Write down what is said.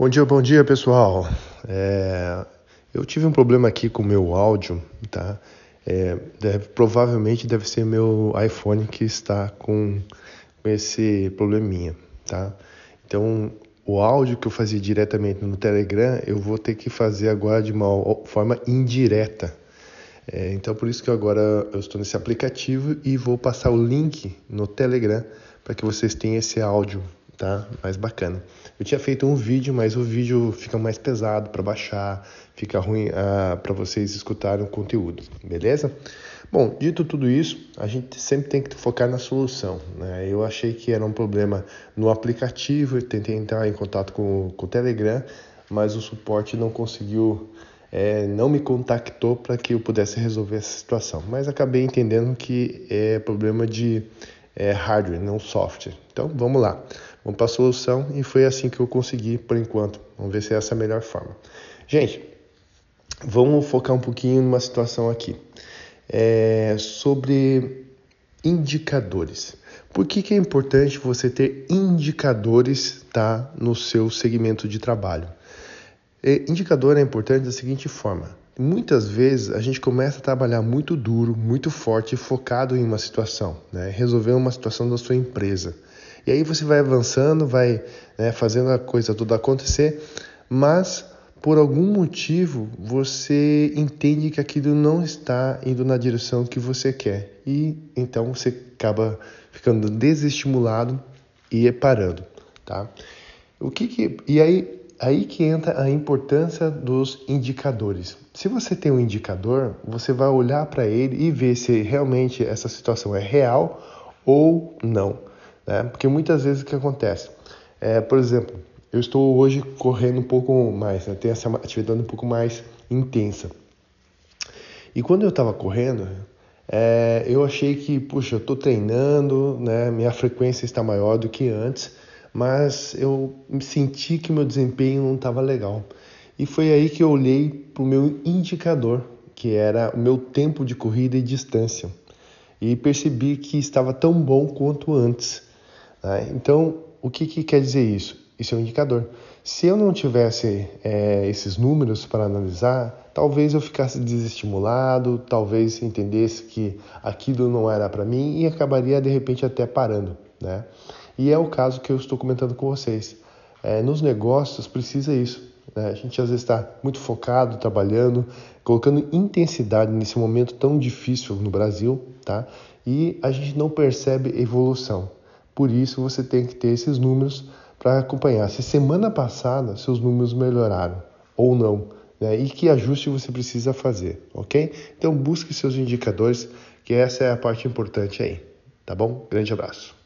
Bom dia, bom dia pessoal. É, eu tive um problema aqui com o meu áudio, tá? É, deve, provavelmente deve ser meu iPhone que está com, com esse probleminha, tá? Então, o áudio que eu fazia diretamente no Telegram, eu vou ter que fazer agora de uma forma indireta. É, então, por isso que agora eu estou nesse aplicativo e vou passar o link no Telegram para que vocês tenham esse áudio tá? Mais bacana. Eu tinha feito um vídeo, mas o vídeo fica mais pesado para baixar, fica ruim ah, para vocês escutarem o conteúdo, beleza? Bom, dito tudo isso, a gente sempre tem que focar na solução. Né? Eu achei que era um problema no aplicativo, tentei entrar em contato com, com o Telegram, mas o suporte não conseguiu, é, não me contactou para que eu pudesse resolver essa situação. Mas acabei entendendo que é problema de é, hardware, não software. Então vamos lá. Vamos para a solução e foi assim que eu consegui por enquanto. Vamos ver se é essa a melhor forma. Gente, vamos focar um pouquinho numa situação aqui. É sobre indicadores. Por que, que é importante você ter indicadores tá, no seu segmento de trabalho? E indicador é importante da seguinte forma: muitas vezes a gente começa a trabalhar muito duro, muito forte, focado em uma situação, né? resolver uma situação da sua empresa. E aí você vai avançando, vai né, fazendo a coisa toda acontecer, mas por algum motivo você entende que aquilo não está indo na direção que você quer e então você acaba ficando desestimulado e parando, tá? O que, que e aí aí que entra a importância dos indicadores. Se você tem um indicador, você vai olhar para ele e ver se realmente essa situação é real ou não. Né? Porque muitas vezes o que acontece? É, por exemplo, eu estou hoje correndo um pouco mais, né? tenho essa atividade um pouco mais intensa. E quando eu estava correndo, é, eu achei que, puxa, eu estou treinando, né? minha frequência está maior do que antes, mas eu senti que meu desempenho não estava legal. E foi aí que eu olhei para o meu indicador, que era o meu tempo de corrida e distância, e percebi que estava tão bom quanto antes. Né? Então, o que, que, quer dizer isso? Isso é um indicador. Se eu não tivesse é, esses números para analisar, talvez eu ficasse desestimulado, talvez entendesse que aquilo não era para mim e acabaria de repente até parando. Né? E é o caso que eu estou comentando com vocês. É, nos negócios precisa isso. Né? A gente às vezes está muito focado, trabalhando, colocando intensidade nesse momento tão difícil no Brasil, tá? E a gente não percebe evolução. Por isso você tem que ter esses números para acompanhar se semana passada seus números melhoraram ou não, né? e que ajuste você precisa fazer, ok? Então busque seus indicadores, que essa é a parte importante aí, tá bom? Grande abraço.